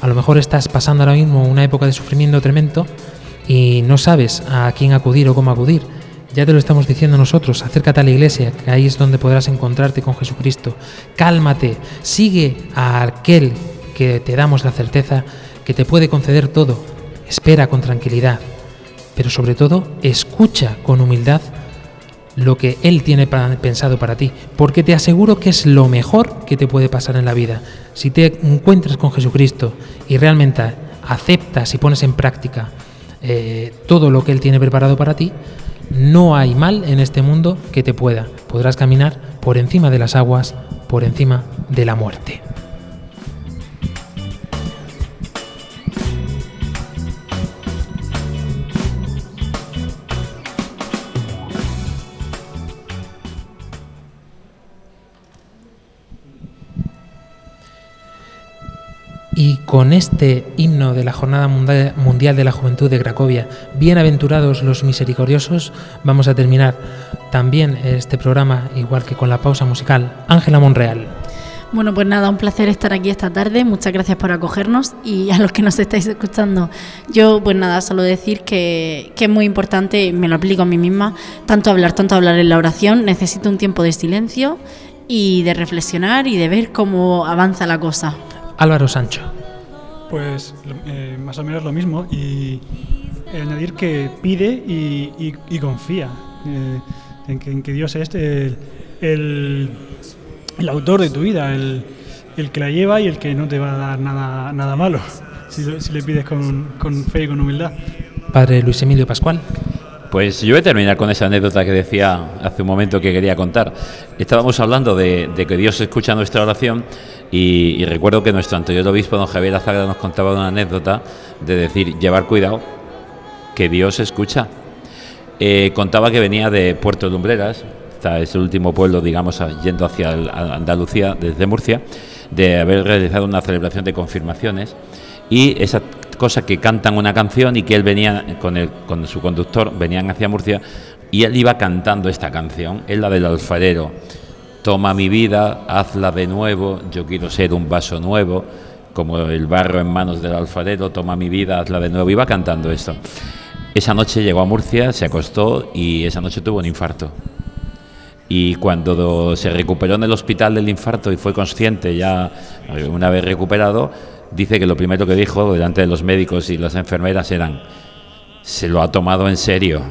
A lo mejor estás pasando ahora mismo una época de sufrimiento tremendo y no sabes a quién acudir o cómo acudir. Ya te lo estamos diciendo nosotros, acércate a la iglesia, que ahí es donde podrás encontrarte con Jesucristo. Cálmate, sigue a aquel que te damos la certeza que te puede conceder todo. Espera con tranquilidad, pero sobre todo escucha con humildad lo que Él tiene pensado para ti, porque te aseguro que es lo mejor que te puede pasar en la vida. Si te encuentras con Jesucristo y realmente aceptas y pones en práctica eh, todo lo que Él tiene preparado para ti, no hay mal en este mundo que te pueda. Podrás caminar por encima de las aguas, por encima de la muerte. Con este himno de la Jornada Mundial de la Juventud de Cracovia, bienaventurados los misericordiosos, vamos a terminar también este programa, igual que con la pausa musical. Ángela Monreal. Bueno, pues nada, un placer estar aquí esta tarde. Muchas gracias por acogernos y a los que nos estáis escuchando. Yo, pues nada, solo decir que, que es muy importante, me lo aplico a mí misma, tanto hablar, tanto hablar en la oración. Necesito un tiempo de silencio y de reflexionar y de ver cómo avanza la cosa. Álvaro Sancho. Pues eh, más o menos lo mismo y eh, añadir que pide y, y- y confía eh, en, que, en que Dios es el, el, el autor de tu vida, el, el que la lleva y el que no te va a dar nada, nada malo si, le pides con, con fe y con humildad. Padre Luis Emilio Pascual. Pues yo voy a terminar con esa anécdota que decía hace un momento que quería contar. Estábamos hablando de, de que Dios escucha nuestra oración y, recuerdo que nuestro anterior obispo, don Javier Azagra, nos contaba una anécdota de decir, llevar cuidado, que Dios escucha. Eh, contaba que venía de Puerto Lumbreras, es el último pueblo, digamos, yendo hacia Andalucía, desde Murcia, de haber realizado una celebración de confirmaciones y esa cosa que cantan una canción y que él venía con, el, con su conductor, venían hacia Murcia y él iba cantando esta canción, es la del alfarero. Toma mi vida, hazla de nuevo, yo quiero ser un vaso nuevo, como el barro en manos del alfarero, toma mi vida, hazla de nuevo. Iba cantando esto. Esa noche llegó a Murcia, se acostó y esa noche tuvo un infarto. Y cuando do- se recuperó en el hospital del infarto y fue consciente ya eh, una vez recuperado, dice que lo primero que dijo delante de los médicos y las enfermeras eran, se lo ha tomado en serio.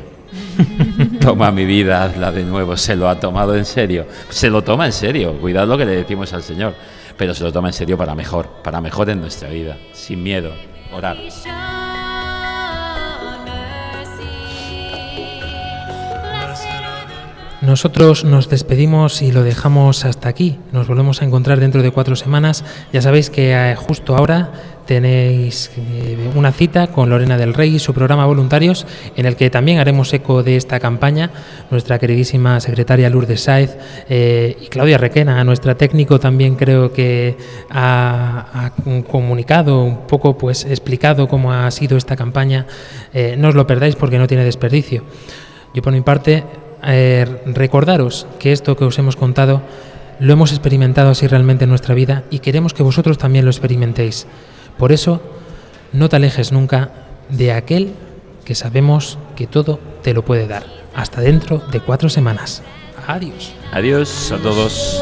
Toma mi vida, hazla de nuevo, se lo ha tomado en serio. Se lo toma en serio, cuidado lo que le decimos al Señor, pero se lo toma en serio para mejor, para mejor en nuestra vida, sin miedo, orar. Nosotros nos despedimos y lo dejamos hasta aquí. Nos volvemos a encontrar dentro de cuatro semanas. Ya sabéis que eh, justo ahora tenéis eh, una cita con Lorena del Rey y su programa Voluntarios, en el que también haremos eco de esta campaña. Nuestra queridísima secretaria Lourdes Saez eh, y Claudia Requena, nuestra técnico, también creo que ha, ha comunicado un poco, pues explicado cómo ha sido esta campaña. Eh, no os lo perdáis porque no tiene desperdicio. Yo por mi parte eh, recordaros que esto que os hemos contado lo hemos experimentado así realmente en nuestra vida y queremos que vosotros también lo experimentéis. Por eso, no te alejes nunca de aquel que sabemos que todo te lo puede dar. Hasta dentro de cuatro semanas. Adiós. Adiós a todos.